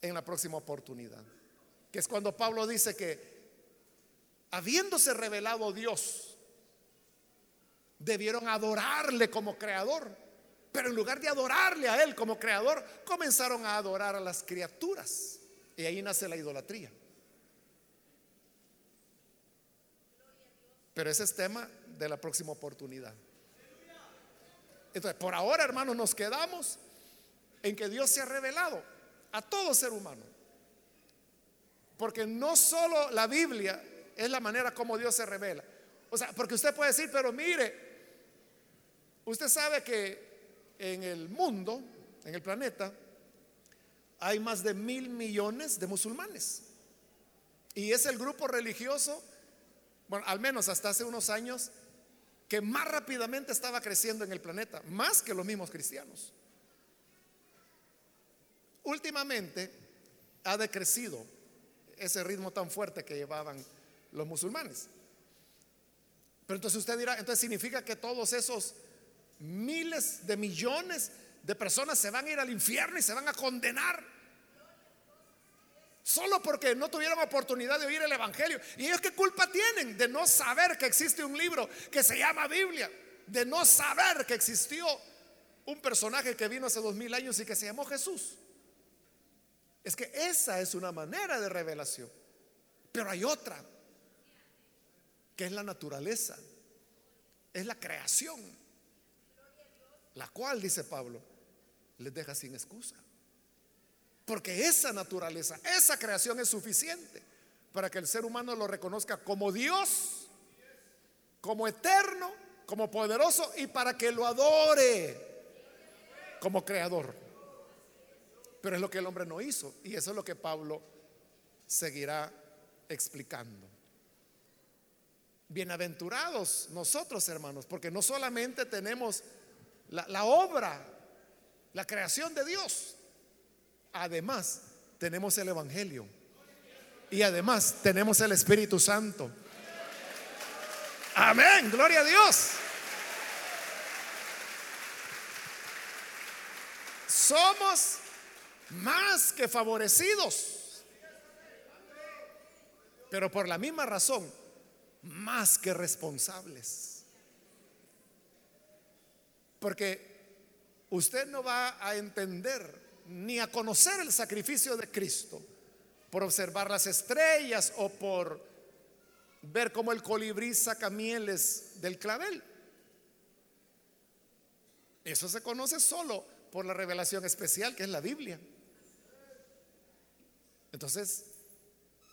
en la próxima oportunidad. Que es cuando Pablo dice que habiéndose revelado Dios, debieron adorarle como creador. Pero en lugar de adorarle a Él como creador, comenzaron a adorar a las criaturas. Y ahí nace la idolatría. Pero ese es tema de la próxima oportunidad. Entonces, por ahora, hermanos, nos quedamos en que Dios se ha revelado a todo ser humano. Porque no solo la Biblia es la manera como Dios se revela. O sea, porque usted puede decir, pero mire, usted sabe que en el mundo, en el planeta, hay más de mil millones de musulmanes. Y es el grupo religioso, bueno, al menos hasta hace unos años, que más rápidamente estaba creciendo en el planeta, más que los mismos cristianos. Últimamente ha decrecido ese ritmo tan fuerte que llevaban los musulmanes. Pero entonces usted dirá, entonces significa que todos esos miles de millones de personas se van a ir al infierno y se van a condenar. Solo porque no tuvieron oportunidad de oír el Evangelio. ¿Y ellos qué culpa tienen de no saber que existe un libro que se llama Biblia? De no saber que existió un personaje que vino hace dos mil años y que se llamó Jesús. Es que esa es una manera de revelación. Pero hay otra que es la naturaleza, es la creación, la cual, dice Pablo, les deja sin excusa. Porque esa naturaleza, esa creación es suficiente para que el ser humano lo reconozca como Dios, como eterno, como poderoso y para que lo adore como creador. Pero es lo que el hombre no hizo y eso es lo que Pablo seguirá explicando. Bienaventurados nosotros, hermanos, porque no solamente tenemos la, obra, la creación de Dios, además tenemos el Evangelio y además tenemos el Espíritu Santo. Amén, gloria a Dios. Somos más que favorecidos, pero por la misma razón más que responsables. Porque usted no va a entender ni a conocer el sacrificio de Cristo por observar las estrellas o por ver cómo el colibrí saca mieles del clavel. Eso se conoce solo por la revelación especial que es la Biblia. Entonces,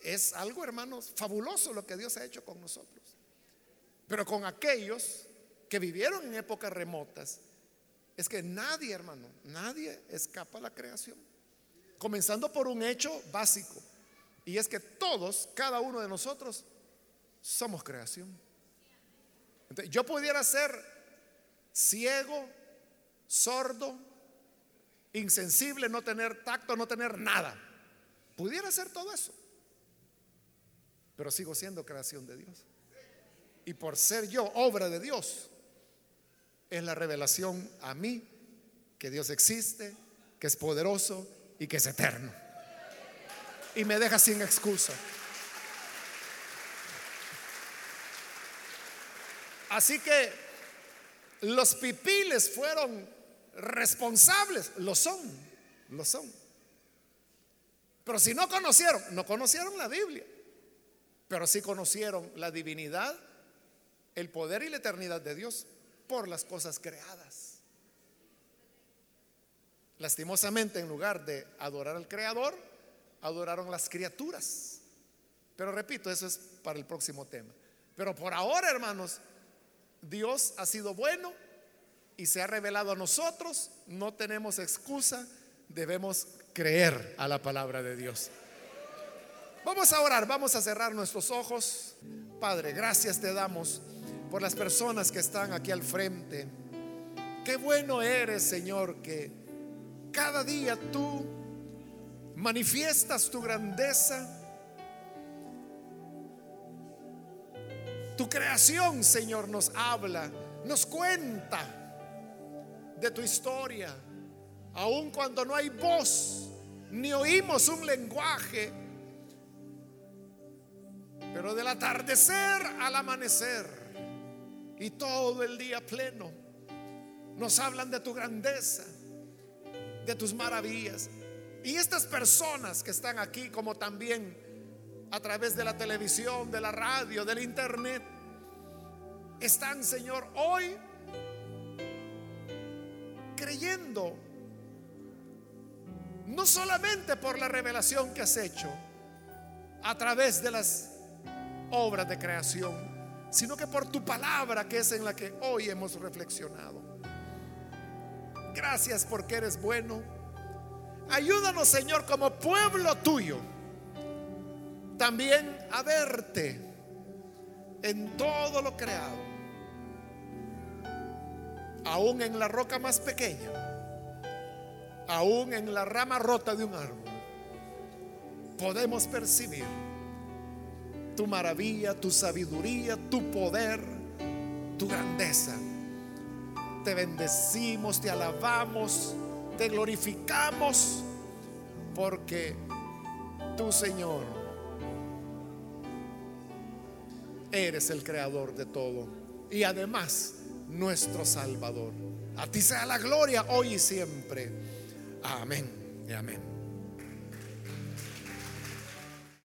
es algo, hermanos, fabuloso lo que Dios ha hecho con nosotros. Pero con aquellos que vivieron en épocas remotas, es que nadie, hermano, nadie escapa a la creación. Comenzando por un hecho básico. Y es que todos, cada uno de nosotros, somos creación. yo pudiera ser ciego, sordo, insensible, no tener tacto, no tener nada. Pudiera ser todo eso. Pero sigo siendo creación de Dios. Y por ser yo obra de Dios, es la revelación a mí que Dios existe, que es poderoso y que es eterno. Y me deja sin excusa. Así que los pipiles fueron responsables, lo son, lo son. Pero si no conocieron, no conocieron la Biblia, pero sí conocieron la divinidad, el poder y la eternidad de Dios por las cosas creadas. Lastimosamente, en lugar de adorar al Creador, adoraron las criaturas. Pero repito, eso es para el próximo tema. Pero por ahora, hermanos, Dios ha sido bueno y se ha revelado a nosotros. No tenemos excusa, debemos creer a la palabra de Dios. Vamos a orar, vamos a cerrar nuestros ojos. Padre, gracias te damos por las personas que están aquí al frente. Qué bueno eres, Señor, que cada día tú manifiestas tu grandeza. Tu creación, Señor, nos habla, nos cuenta de tu historia, aun cuando no hay voz, ni oímos un lenguaje, pero del atardecer al amanecer y todo el día pleno nos hablan de tu grandeza, de tus maravillas. Y estas personas que están aquí, como también a través de la televisión, de la radio, del internet, están, Señor, hoy creyendo, no solamente por la revelación que has hecho a través de las obras de creación, sino que por tu palabra que es en la que hoy hemos reflexionado. Gracias porque eres bueno. Ayúdanos, Señor, como pueblo tuyo, también a verte en todo lo creado, aún en la roca más pequeña, aún en la rama rota de un árbol, podemos percibir tu maravilla, tu sabiduría, tu poder, tu grandeza. Te bendecimos, te alabamos, te glorificamos, porque tú, Señor, eres el creador de todo y además nuestro Salvador. A ti sea la gloria hoy y siempre. Amén y amén.